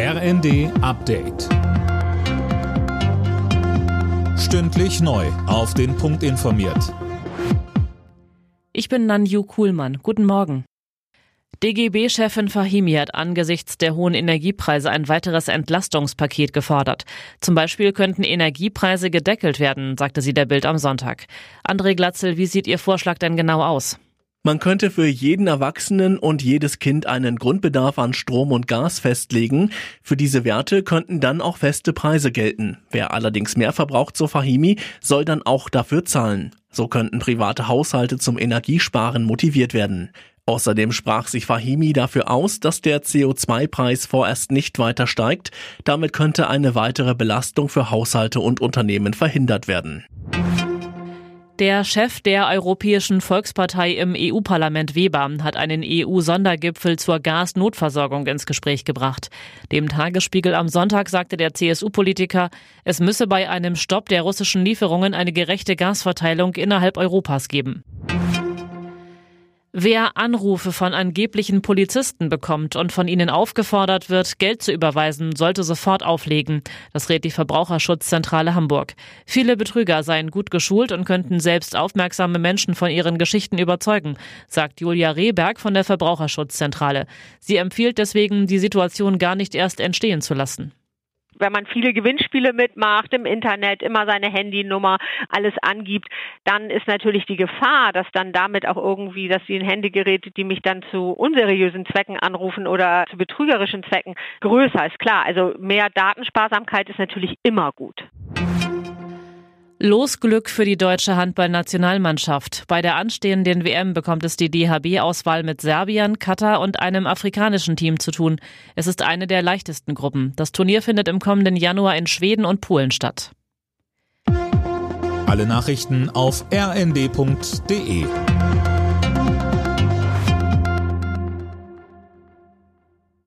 RND Update. Stündlich neu. Auf den Punkt informiert. Ich bin Nanju Kuhlmann. Guten Morgen. DGB-Chefin Fahimi hat angesichts der hohen Energiepreise ein weiteres Entlastungspaket gefordert. Zum Beispiel könnten Energiepreise gedeckelt werden, sagte sie der Bild am Sonntag. André Glatzel, wie sieht Ihr Vorschlag denn genau aus? Man könnte für jeden Erwachsenen und jedes Kind einen Grundbedarf an Strom und Gas festlegen. Für diese Werte könnten dann auch feste Preise gelten. Wer allerdings mehr verbraucht, so Fahimi, soll dann auch dafür zahlen. So könnten private Haushalte zum Energiesparen motiviert werden. Außerdem sprach sich Fahimi dafür aus, dass der CO2-Preis vorerst nicht weiter steigt. Damit könnte eine weitere Belastung für Haushalte und Unternehmen verhindert werden. Der Chef der Europäischen Volkspartei im EU-Parlament Weber hat einen EU-Sondergipfel zur Gasnotversorgung ins Gespräch gebracht. Dem Tagesspiegel am Sonntag sagte der CSU-Politiker, es müsse bei einem Stopp der russischen Lieferungen eine gerechte Gasverteilung innerhalb Europas geben. Wer Anrufe von angeblichen Polizisten bekommt und von ihnen aufgefordert wird, Geld zu überweisen, sollte sofort auflegen. Das rät die Verbraucherschutzzentrale Hamburg. Viele Betrüger seien gut geschult und könnten selbst aufmerksame Menschen von ihren Geschichten überzeugen, sagt Julia Rehberg von der Verbraucherschutzzentrale. Sie empfiehlt deswegen, die Situation gar nicht erst entstehen zu lassen wenn man viele Gewinnspiele mitmacht, im Internet immer seine Handynummer, alles angibt, dann ist natürlich die Gefahr, dass dann damit auch irgendwie, dass die Handygeräte, die mich dann zu unseriösen Zwecken anrufen oder zu betrügerischen Zwecken, größer ist. Klar, also mehr Datensparsamkeit ist natürlich immer gut. Losglück für die deutsche Handballnationalmannschaft. Bei der anstehenden WM bekommt es die DHB-Auswahl mit Serbien, Katar und einem afrikanischen Team zu tun. Es ist eine der leichtesten Gruppen. Das Turnier findet im kommenden Januar in Schweden und Polen statt. Alle Nachrichten auf rnd.de